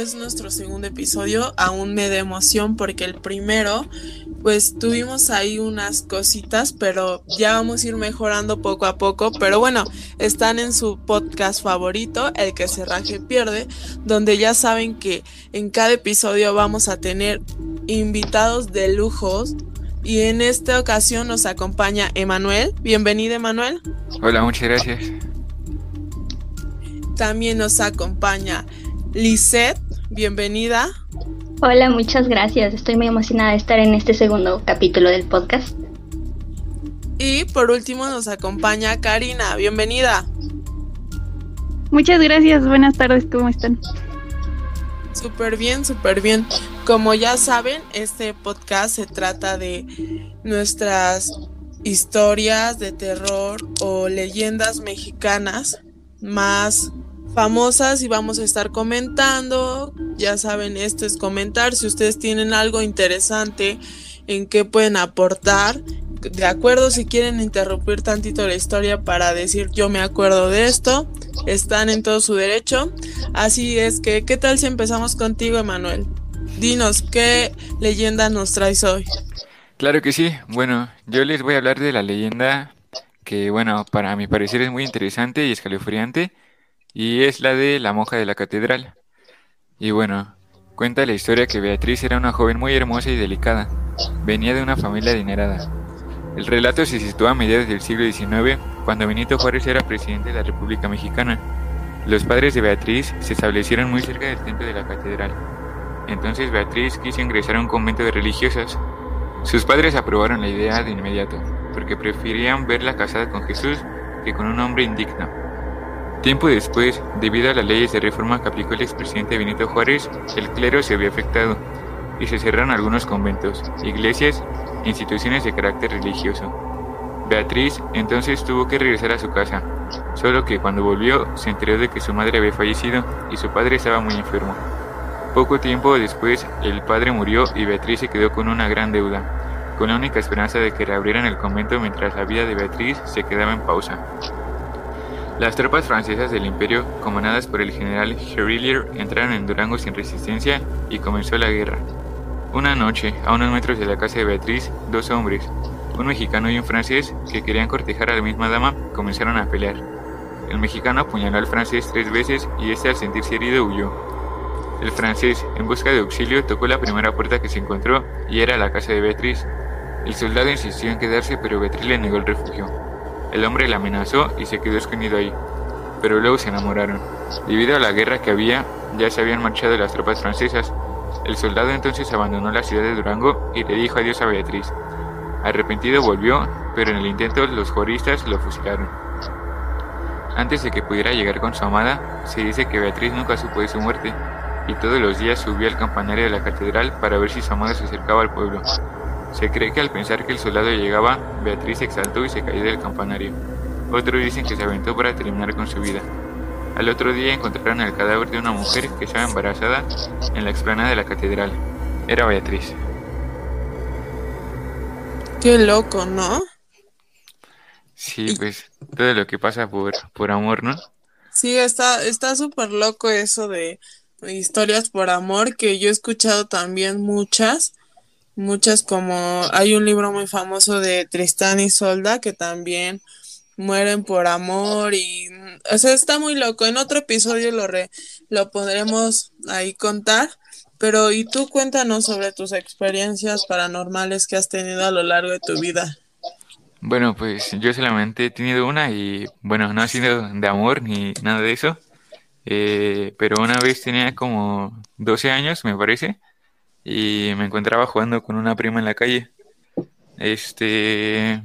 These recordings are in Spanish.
es nuestro segundo episodio, aún me da emoción porque el primero, pues tuvimos ahí unas cositas, pero ya vamos a ir mejorando poco a poco. Pero bueno, están en su podcast favorito, El que se raje pierde, donde ya saben que en cada episodio vamos a tener invitados de lujos. Y en esta ocasión nos acompaña Emanuel. Bienvenido, Emanuel. Hola, muchas gracias. También nos acompaña Lisette, bienvenida. Hola, muchas gracias. Estoy muy emocionada de estar en este segundo capítulo del podcast. Y por último nos acompaña Karina, bienvenida. Muchas gracias, buenas tardes, ¿cómo están? Súper bien, súper bien. Como ya saben, este podcast se trata de nuestras historias de terror o leyendas mexicanas más famosas y vamos a estar comentando. Ya saben, esto es comentar. Si ustedes tienen algo interesante en qué pueden aportar, de acuerdo, si quieren interrumpir tantito la historia para decir yo me acuerdo de esto, están en todo su derecho. Así es que, ¿qué tal si empezamos contigo, Emanuel? Dinos, ¿qué leyenda nos traes hoy? Claro que sí. Bueno, yo les voy a hablar de la leyenda que, bueno, para mi parecer es muy interesante y escalofriante y es la de la monja de la catedral. Y bueno, cuenta la historia que Beatriz era una joven muy hermosa y delicada. Venía de una familia adinerada. El relato se sitúa a mediados del siglo XIX, cuando Benito Juárez era presidente de la República Mexicana. Los padres de Beatriz se establecieron muy cerca del templo de la catedral. Entonces Beatriz quiso ingresar a un convento de religiosas. Sus padres aprobaron la idea de inmediato, porque preferían verla casada con Jesús que con un hombre indigno. Tiempo después, debido a las leyes de reforma que aplicó el expresidente Benito Juárez, el clero se vio afectado y se cerraron algunos conventos, iglesias e instituciones de carácter religioso. Beatriz entonces tuvo que regresar a su casa, solo que cuando volvió se enteró de que su madre había fallecido y su padre estaba muy enfermo. Poco tiempo después el padre murió y Beatriz se quedó con una gran deuda, con la única esperanza de que reabrieran el convento mientras la vida de Beatriz se quedaba en pausa. Las tropas francesas del imperio, comandadas por el general Herillier, entraron en Durango sin resistencia y comenzó la guerra. Una noche, a unos metros de la casa de Beatriz, dos hombres, un mexicano y un francés, que querían cortejar a la misma dama, comenzaron a pelear. El mexicano apuñaló al francés tres veces y este al sentirse herido huyó. El francés, en busca de auxilio, tocó la primera puerta que se encontró y era la casa de Beatriz. El soldado insistió en quedarse, pero Beatriz le negó el refugio. El hombre la amenazó y se quedó escondido ahí, pero luego se enamoraron. Debido a la guerra que había, ya se habían marchado las tropas francesas. El soldado entonces abandonó la ciudad de Durango y le dijo adiós a Beatriz. Arrepentido volvió, pero en el intento los joristas lo fusilaron. Antes de que pudiera llegar con su amada, se dice que Beatriz nunca supo de su muerte, y todos los días subía al campanario de la catedral para ver si su amada se acercaba al pueblo. Se cree que al pensar que el soldado llegaba, Beatriz se exaltó y se cayó del campanario. Otros dicen que se aventó para terminar con su vida. Al otro día encontraron el cadáver de una mujer que estaba embarazada en la explanada de la catedral. Era Beatriz. Qué loco, ¿no? Sí, pues todo lo que pasa por, por amor, ¿no? Sí, está está súper loco eso de historias por amor, que yo he escuchado también muchas muchas como hay un libro muy famoso de Tristán y Solda que también mueren por amor y o sea está muy loco. En otro episodio lo re, lo podremos ahí contar pero y tú cuéntanos sobre tus experiencias paranormales que has tenido a lo largo de tu vida bueno pues yo solamente he tenido una y bueno no ha sido de amor ni nada de eso. Eh, pero una vez tenía como 12 años me parece y me encontraba jugando con una prima en la calle. Este,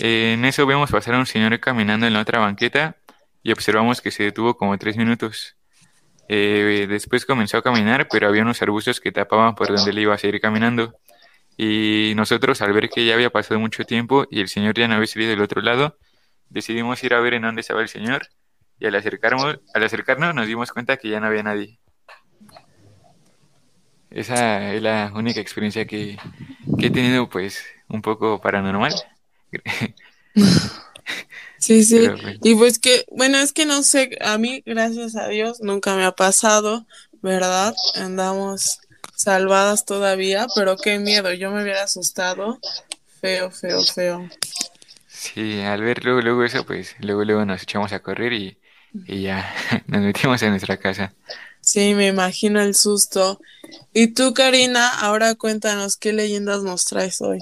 en eso vemos pasar a un señor caminando en la otra banqueta y observamos que se detuvo como tres minutos. Eh, después comenzó a caminar, pero había unos arbustos que tapaban por donde le iba a seguir caminando. Y nosotros, al ver que ya había pasado mucho tiempo y el señor ya no había salido del otro lado, decidimos ir a ver en dónde estaba el señor. Y al acercarnos, al acercarnos nos dimos cuenta que ya no había nadie. Esa es la única experiencia que, he tenido, pues, un poco paranormal. Sí, sí. Pues y pues que, bueno, es que no sé, a mí, gracias a Dios, nunca me ha pasado. ¿verdad? Andamos salvadas todavía, pero qué miedo, yo me hubiera asustado. Feo, feo, feo. Sí, al ver luego, luego eso, pues luego, luego nos echamos a correr y, y ya nos metimos en nuestra casa. Sí, me imagino el susto. Y tú, Karina, ahora cuéntanos qué leyendas nos traes hoy.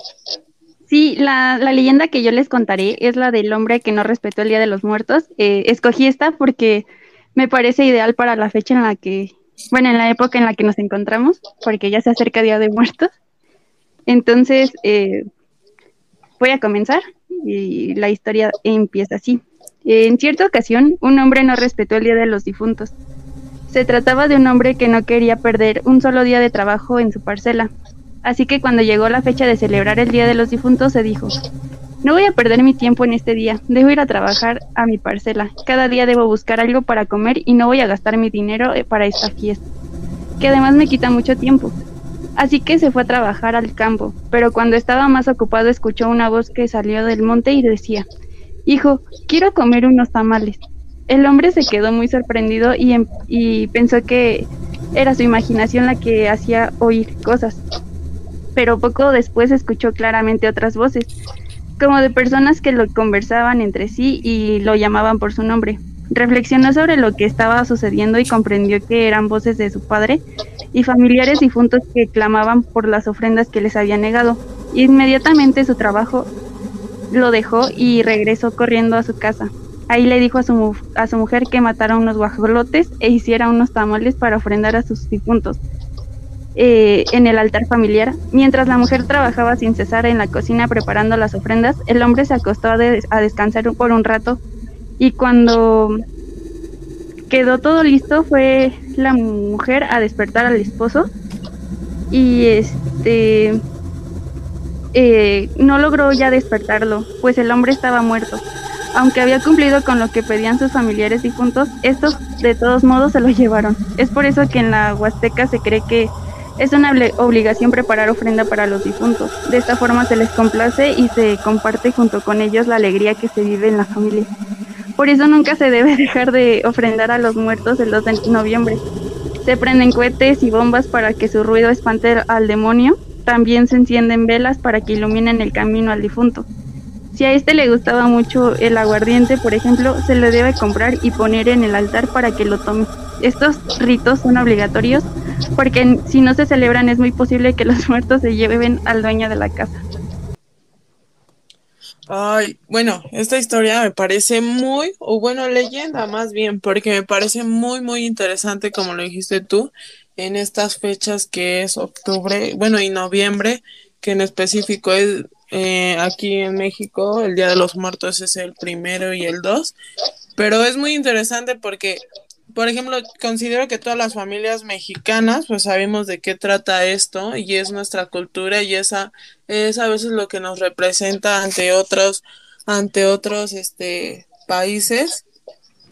Sí, la, la leyenda que yo les contaré es la del hombre que no respetó el Día de los Muertos. Eh, escogí esta porque me parece ideal para la fecha en la que, bueno, en la época en la que nos encontramos, porque ya se acerca Día de Muertos. Entonces, eh, voy a comenzar y la historia empieza así. En cierta ocasión, un hombre no respetó el Día de los Difuntos. Se trataba de un hombre que no quería perder un solo día de trabajo en su parcela. Así que cuando llegó la fecha de celebrar el Día de los Difuntos, se dijo, no voy a perder mi tiempo en este día, debo ir a trabajar a mi parcela. Cada día debo buscar algo para comer y no voy a gastar mi dinero eh, para esta fiesta, que además me quita mucho tiempo. Así que se fue a trabajar al campo, pero cuando estaba más ocupado escuchó una voz que salió del monte y decía, Hijo, quiero comer unos tamales. El hombre se quedó muy sorprendido y, em, y pensó que era su imaginación la que hacía oír cosas. Pero poco después escuchó claramente otras voces, como de personas que lo conversaban entre sí y lo llamaban por su nombre. Reflexionó sobre lo que estaba sucediendo y comprendió que eran voces de su padre y familiares difuntos que clamaban por las ofrendas que les había negado. Inmediatamente su trabajo lo dejó y regresó corriendo a su casa. Ahí le dijo a su, a su mujer que matara unos guajolotes e hiciera unos tamales para ofrendar a sus difuntos eh, en el altar familiar. Mientras la mujer trabajaba sin cesar en la cocina preparando las ofrendas, el hombre se acostó a, a descansar por un rato y cuando quedó todo listo fue la mujer a despertar al esposo y este eh, no logró ya despertarlo, pues el hombre estaba muerto. Aunque había cumplido con lo que pedían sus familiares difuntos, estos de todos modos se lo llevaron. Es por eso que en la Huasteca se cree que es una obligación preparar ofrenda para los difuntos. De esta forma se les complace y se comparte junto con ellos la alegría que se vive en la familia. Por eso nunca se debe dejar de ofrendar a los muertos el 2 de noviembre. Se prenden cohetes y bombas para que su ruido espante al demonio también se encienden velas para que iluminen el camino al difunto. Si a este le gustaba mucho el aguardiente, por ejemplo, se le debe comprar y poner en el altar para que lo tome. Estos ritos son obligatorios porque si no se celebran es muy posible que los muertos se lleven al dueño de la casa. Ay, bueno, esta historia me parece muy, o bueno, leyenda más bien, porque me parece muy, muy interesante, como lo dijiste tú, en estas fechas que es octubre, bueno, y noviembre, que en específico es eh, aquí en México, el Día de los Muertos es el primero y el dos, pero es muy interesante porque, por ejemplo, considero que todas las familias mexicanas, pues sabemos de qué trata esto y es nuestra cultura y esa es a veces lo que nos representa ante otros, ante otros, este, países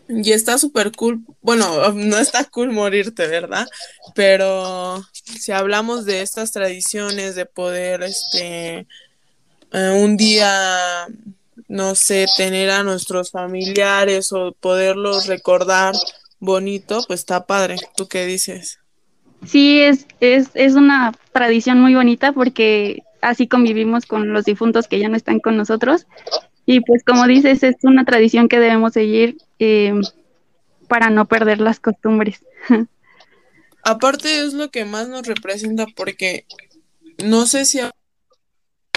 y está súper cool. Bueno, no está cool morirte, ¿verdad? Pero si hablamos de estas tradiciones de poder, este, eh, un día, no sé, tener a nuestros familiares o poderlos recordar bonito, pues está padre. ¿Tú qué dices? Sí, es, es, es una tradición muy bonita porque así convivimos con los difuntos que ya no están con nosotros y pues como dices, es una tradición que debemos seguir eh, para no perder las costumbres. Aparte es lo que más nos representa porque no sé si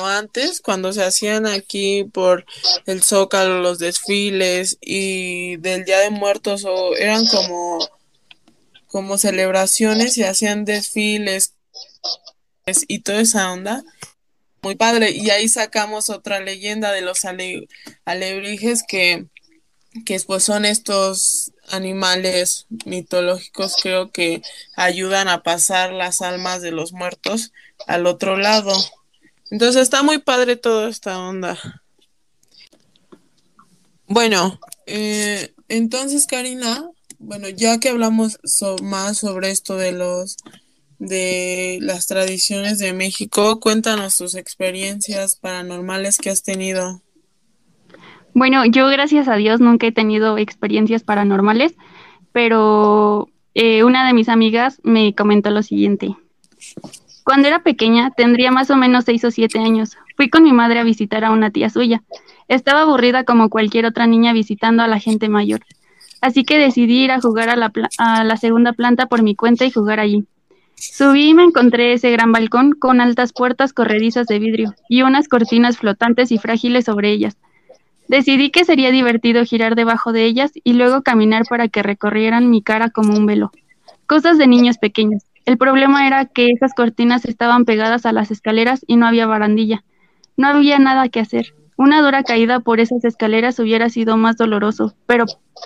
antes, cuando se hacían aquí por el Zócalo los desfiles y del Día de Muertos o eran como como celebraciones y hacían desfiles y toda esa onda muy padre. Y ahí sacamos otra leyenda de los alebrijes que, que pues son estos animales mitológicos creo que ayudan a pasar las almas de los muertos al otro lado. Entonces está muy padre toda esta onda. Bueno, eh, entonces Karina, bueno, ya que hablamos más sobre esto de los de las tradiciones de México. Cuéntanos tus experiencias paranormales que has tenido. Bueno, yo gracias a Dios nunca he tenido experiencias paranormales, pero eh, una de mis amigas me comentó lo siguiente. Cuando era pequeña, tendría más o menos seis o siete años. Fui con mi madre a visitar a una tía suya. Estaba aburrida como cualquier otra niña visitando a la gente mayor. Así que decidí ir a jugar a la, a la segunda planta por mi cuenta y jugar allí. Subí y me encontré ese gran balcón con altas puertas corredizas de vidrio y unas cortinas flotantes y frágiles sobre ellas. Decidí que sería divertido girar debajo de ellas y luego caminar para que recorrieran mi cara como un velo. Cosas de niños pequeños. El problema era que esas cortinas estaban pegadas a las escaleras y no había barandilla. No había nada que hacer. Una dura caída por esas escaleras hubiera sido más doloroso, pero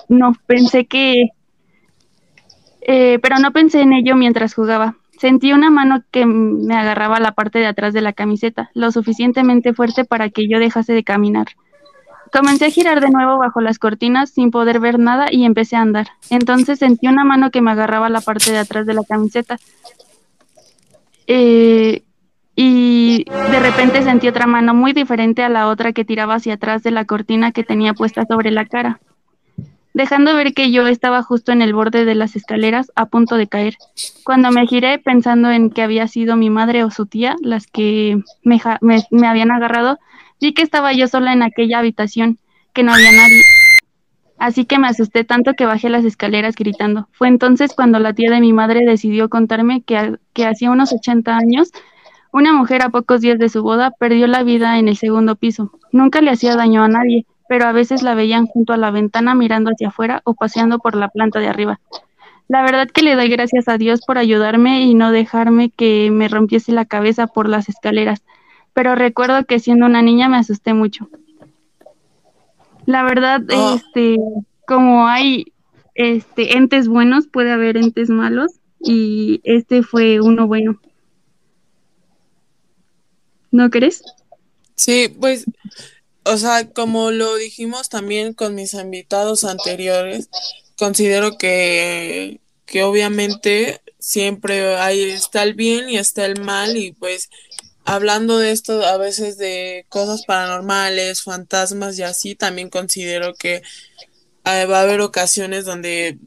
no pensé que... Eh, pero no pensé en ello mientras jugaba. Sentí una mano que me agarraba la parte de atrás de la camiseta, lo suficientemente fuerte para que yo dejase de caminar. Comencé a girar de nuevo bajo las cortinas sin poder ver nada y empecé a andar. Entonces sentí una mano que me agarraba la parte de atrás de la camiseta. Eh, y de repente sentí otra mano muy diferente a la otra que tiraba hacia atrás de la cortina que tenía puesta sobre la cara, dejando ver que yo estaba justo en el borde de las escaleras a punto de caer. Cuando me giré pensando en que había sido mi madre o su tía las que me, me, me habían agarrado, Vi que estaba yo sola en aquella habitación, que no había nadie. Así que me asusté tanto que bajé las escaleras gritando. Fue entonces cuando la tía de mi madre decidió contarme que, hacía unos 80 años, una mujer a pocos días de su boda perdió la vida en el segundo piso. Nunca le hacía daño a nadie, pero a veces la veían junto a la ventana mirando hacia afuera o paseando por la planta de arriba. La verdad que le doy gracias a Dios por ayudarme y no dejarme que me rompiese la cabeza por las escaleras pero recuerdo que siendo una niña me asusté mucho. La verdad, ah. este, como hay este entes buenos, puede haber entes malos y este fue uno bueno. ¿No crees? Sí, pues, o sea, como lo dijimos también con mis invitados anteriores, considero que, que obviamente siempre hay, está el bien y está el mal y pues hablando de esto a veces de cosas paranormales, fantasmas y así, también considero que eh, va a haber ocasiones donde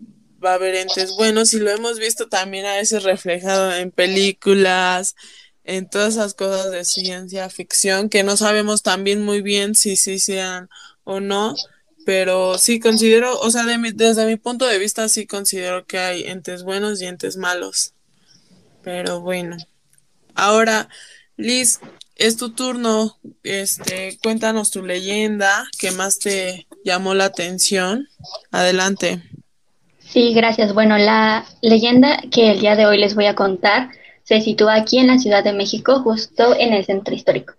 va a haber entes buenos y lo hemos visto también a veces reflejado en películas, en todas esas cosas de ciencia ficción que no sabemos también muy bien si sí sean o no, pero sí considero, o sea, desde mi punto de vista sí considero que hay entes buenos y entes malos. Pero bueno, ahora Liz, es tu turno. Este, cuéntanos tu leyenda que más te llamó la atención. Adelante. Sí, gracias. Bueno, la leyenda que el día de hoy les voy a contar se sitúa aquí en la Ciudad de México, justo en el centro histórico.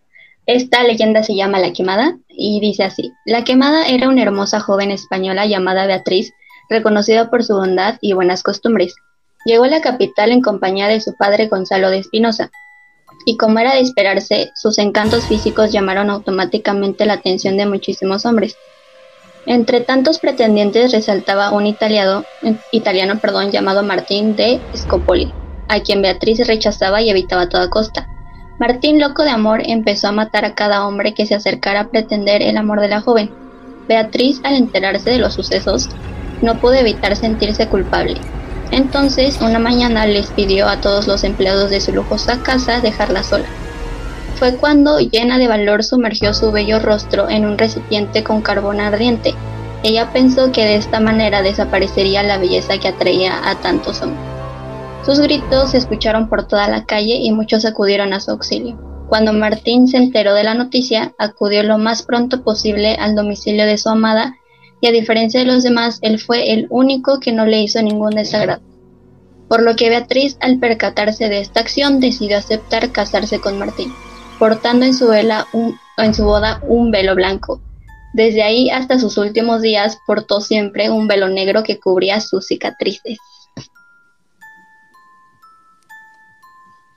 Esta leyenda se llama La Quemada y dice así, La Quemada era una hermosa joven española llamada Beatriz, reconocida por su bondad y buenas costumbres. Llegó a la capital en compañía de su padre Gonzalo de Espinosa, y como era de esperarse, sus encantos físicos llamaron automáticamente la atención de muchísimos hombres. Entre tantos pretendientes resaltaba un italiano, italiano perdón, llamado Martín de Scopoli, a quien Beatriz rechazaba y evitaba a toda costa. Martín, loco de amor, empezó a matar a cada hombre que se acercara a pretender el amor de la joven. Beatriz, al enterarse de los sucesos, no pudo evitar sentirse culpable entonces, una mañana les pidió a todos los empleados de su lujosa casa dejarla sola. Fue cuando, llena de valor, sumergió su bello rostro en un recipiente con carbón ardiente. Ella pensó que de esta manera desaparecería la belleza que atraía a tantos hombres. Sus gritos se escucharon por toda la calle y muchos acudieron a su auxilio. Cuando Martín se enteró de la noticia, acudió lo más pronto posible al domicilio de su amada y a diferencia de los demás, él fue el único que no le hizo ningún desagrado. Por lo que Beatriz, al percatarse de esta acción, decidió aceptar casarse con Martín, portando en su, boda un velo blanco. Desde ahí hasta sus últimos días portó siempre un velo negro que cubría sus cicatrices.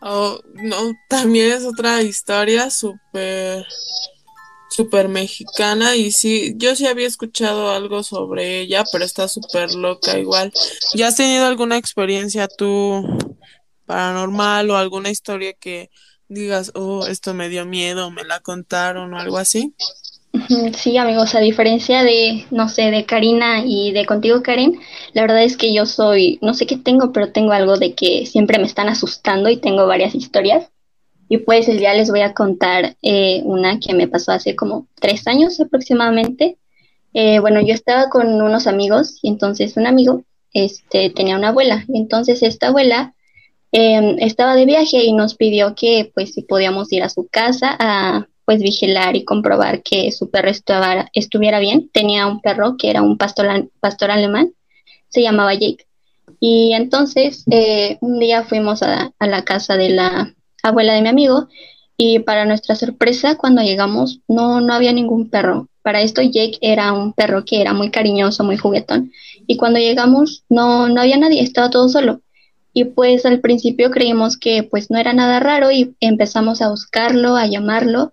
Oh, no, también es otra historia súper súper mexicana y sí, yo sí había escuchado algo sobre ella, pero está súper loca igual. ¿Ya has tenido alguna experiencia tú paranormal o alguna historia que digas, oh, esto me dio miedo, me la contaron o algo así? Sí, amigos, a diferencia de, no sé, de Karina y de contigo, Karen, la verdad es que yo soy, no sé qué tengo, pero tengo algo de que siempre me están asustando y tengo varias historias. Y pues el día les voy a contar eh, una que me pasó hace como tres años aproximadamente. Eh, bueno, yo estaba con unos amigos y entonces un amigo este, tenía una abuela. Y entonces esta abuela em, estaba de viaje y nos pidió que pues si podíamos ir a su casa a pues vigilar y comprobar que su perro estuviera bien. Tenía un perro que era un pastor, pastor alemán, se llamaba Jake. Y entonces eh, un día fuimos a, a, la casa de la abuela de mi amigo y para nuestra sorpresa cuando llegamos no, no había ningún perro. Para esto Jake era un perro que era muy cariñoso, muy juguetón. Y cuando llegamos no, no había nadie, estaba todo solo. Y pues al principio creímos que pues no era nada raro y empezamos a buscarlo, a llamarlo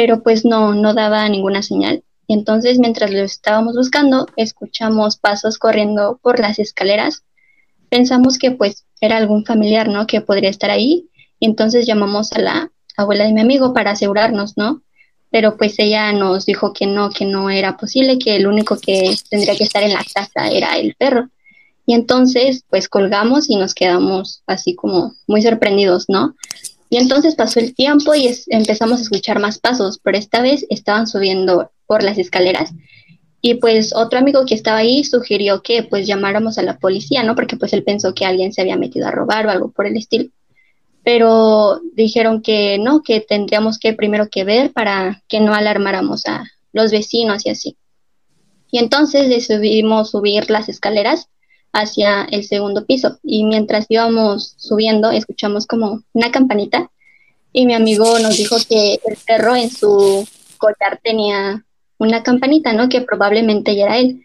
pero pues no, no daba ninguna señal. Entonces, mientras lo estábamos buscando, escuchamos pasos corriendo por las escaleras. Pensamos que pues era algún familiar, ¿no? Que podría estar ahí. Y entonces llamamos a la abuela de mi amigo para asegurarnos, ¿no? Pero pues ella nos dijo que no, que no era posible, que el único que tendría que estar en la casa era el perro. Y entonces, pues colgamos y nos quedamos así como muy sorprendidos, ¿no? Y entonces pasó el tiempo y empezamos a escuchar más pasos, pero esta vez estaban subiendo por las escaleras. Y pues otro amigo que estaba ahí sugirió que pues llamáramos a la policía, ¿no? Porque pues él pensó que alguien se había metido a robar o algo por el estilo. Pero dijeron que no, que tendríamos que primero que ver para que no alarmáramos a los vecinos y así. Y entonces decidimos subir las escaleras hacia el segundo piso y mientras íbamos subiendo escuchamos como una campanita y mi amigo nos dijo que el perro en su collar tenía una campanita, ¿no? Que probablemente ya era él.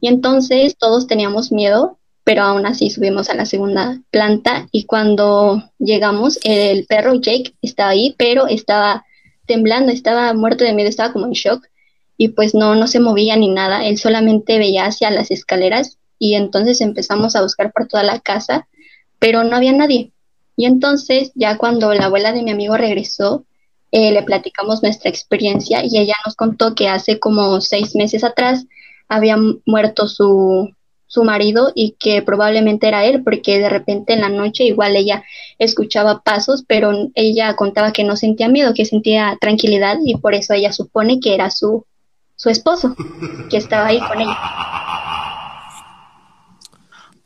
Y entonces todos teníamos miedo, pero aún así subimos a la segunda planta y cuando llegamos el perro Jake estaba ahí, pero estaba temblando, estaba muerto de miedo, estaba como en shock y pues no, no se movía ni nada, él solamente veía hacia las escaleras y entonces empezamos a buscar por toda la casa, pero no había nadie. Y entonces ya cuando la abuela de mi amigo regresó, eh, le platicamos nuestra experiencia y ella nos contó que hace como seis meses atrás había muerto su, su marido y que probablemente era él porque de repente en la noche igual ella escuchaba pasos, pero ella contaba que no sentía miedo, que sentía tranquilidad y por eso ella supone que era su, su esposo, que estaba ahí con ella.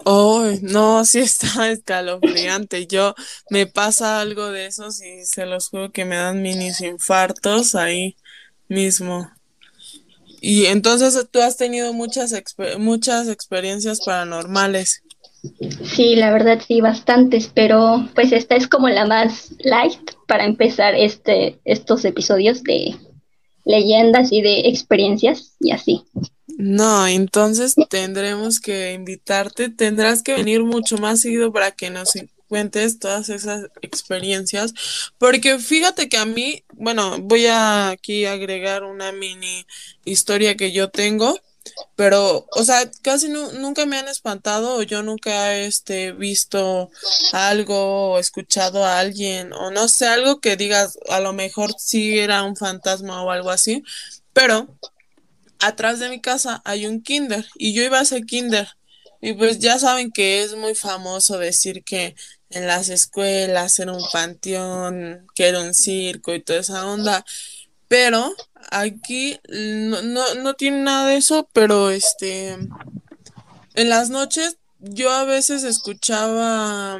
Oh, no, sí está escalofriante. Yo me pasa algo de eso y se los juro que me dan minis infartos ahí mismo. Y entonces tú has tenido muchas muchas experiencias paranormales. Sí, la verdad sí, bastantes, pero pues esta es como la más light para empezar este estos episodios de leyendas y de experiencias y así. No, entonces tendremos que invitarte, tendrás que venir mucho más seguido para que nos cuentes todas esas experiencias, porque fíjate que a mí, bueno, voy a aquí agregar una mini historia que yo tengo, pero, o sea, casi nunca me han espantado o yo nunca he este, visto algo o escuchado a alguien o no sé, algo que digas, a lo mejor sí era un fantasma o algo así, pero atrás de mi casa hay un kinder y yo iba a ese kinder. Y pues ya saben que es muy famoso decir que en las escuelas era un panteón, que era un circo y toda esa onda. Pero aquí no, no, no tiene nada de eso, pero este en las noches yo a veces escuchaba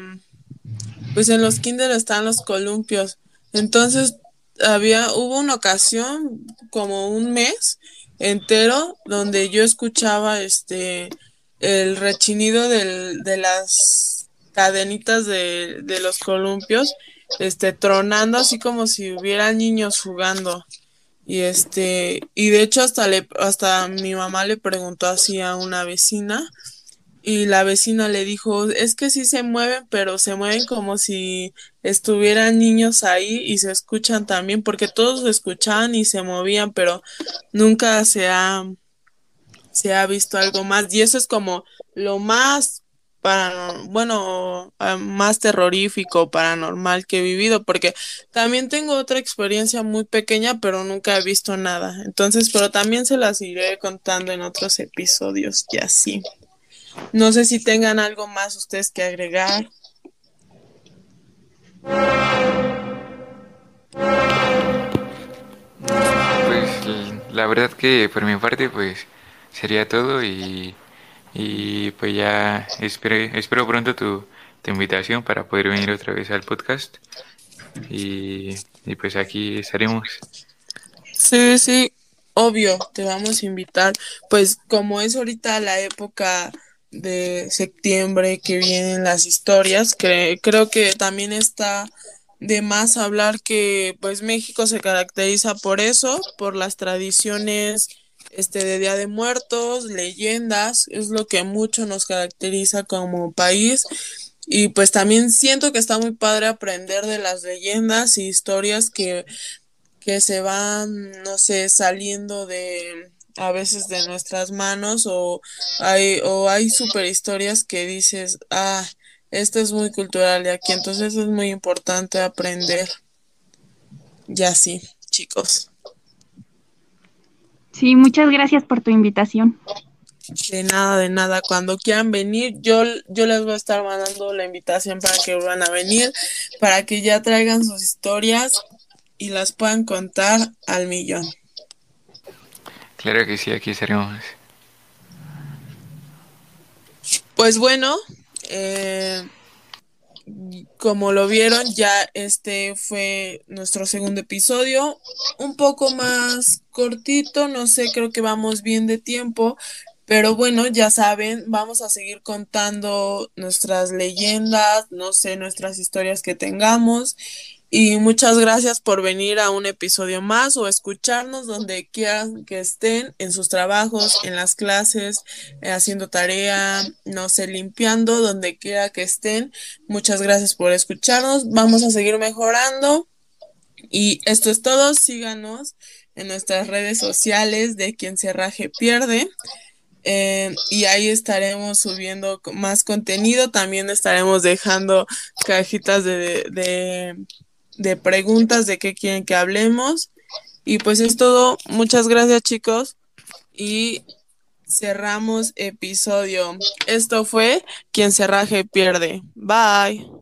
pues en los kinder están los columpios. Entonces había, hubo una ocasión, como un mes, entero donde yo escuchaba este el rechinido del, de las cadenitas de, de los columpios este tronando así como si hubiera niños jugando y este y de hecho hasta le hasta mi mamá le preguntó así a una vecina y la vecina le dijo, es que sí se mueven, pero se mueven como si estuvieran niños ahí y se escuchan también, porque todos se escuchaban y se movían, pero nunca se ha, se ha visto algo más. Y eso es como lo más para, bueno, más terrorífico, paranormal que he vivido, porque también tengo otra experiencia muy pequeña, pero nunca he visto nada. Entonces, pero también se las iré contando en otros episodios y así. No sé si tengan algo más ustedes que agregar. Pues la verdad que por mi parte pues sería todo y, y pues ya espero, espero pronto tu, invitación para poder venir otra vez al podcast y, y pues aquí estaremos. Sí, sí, obvio, te vamos a invitar. Pues como es ahorita la época de septiembre que vienen las historias, que creo que también está de más hablar que pues México se caracteriza por eso, por las tradiciones este de Día de Muertos, leyendas, es lo que mucho nos caracteriza como país. Y pues también siento que está muy padre aprender de las leyendas y historias que, que se van, no sé, saliendo de a veces de nuestras manos o hay, o hay super historias que dices, ah, esto es muy cultural de aquí, entonces es muy importante aprender. Ya sí, chicos. Sí, muchas gracias por tu invitación. De nada, de nada. Cuando quieran venir, yo, yo les voy a estar mandando la invitación para que van a venir, para que ya traigan sus historias y las puedan contar al millón. Claro que sí, aquí estaremos. Pues bueno, eh, como lo vieron, ya este fue nuestro segundo episodio, un poco más cortito, no sé, creo que vamos bien de tiempo, pero bueno, ya saben, vamos a seguir contando nuestras leyendas, no sé, nuestras historias que tengamos y muchas gracias por venir a un episodio más o escucharnos donde quieran que estén, en sus trabajos, en las clases, eh, haciendo tarea, no sé, limpiando, donde quiera que estén. Muchas gracias por escucharnos. Vamos a seguir mejorando. Y esto es todo. Síganos en nuestras redes sociales de quien se pierde. Eh, y ahí estaremos subiendo más contenido. También estaremos dejando cajitas de preguntas de qué quieren que hablemos. Y pues es todo. Muchas gracias chicos. Y cerramos episodio. Esto fue Quien se raje pierde. Bye.